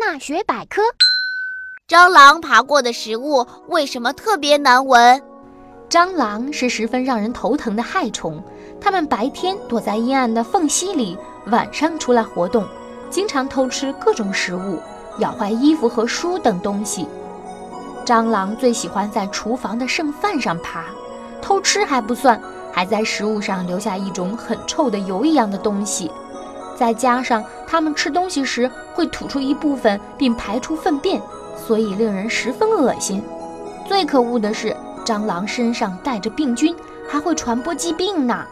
大学百科：蟑螂爬过的食物为什么特别难闻？蟑螂是十分让人头疼的害虫，它们白天躲在阴暗的缝隙里，晚上出来活动，经常偷吃各种食物，咬坏衣服和书等东西。蟑螂最喜欢在厨房的剩饭上爬，偷吃还不算，还在食物上留下一种很臭的油一样的东西。再加上它们吃东西时会吐出一部分并排出粪便，所以令人十分恶心。最可恶的是。蟑螂身上带着病菌，还会传播疾病呢。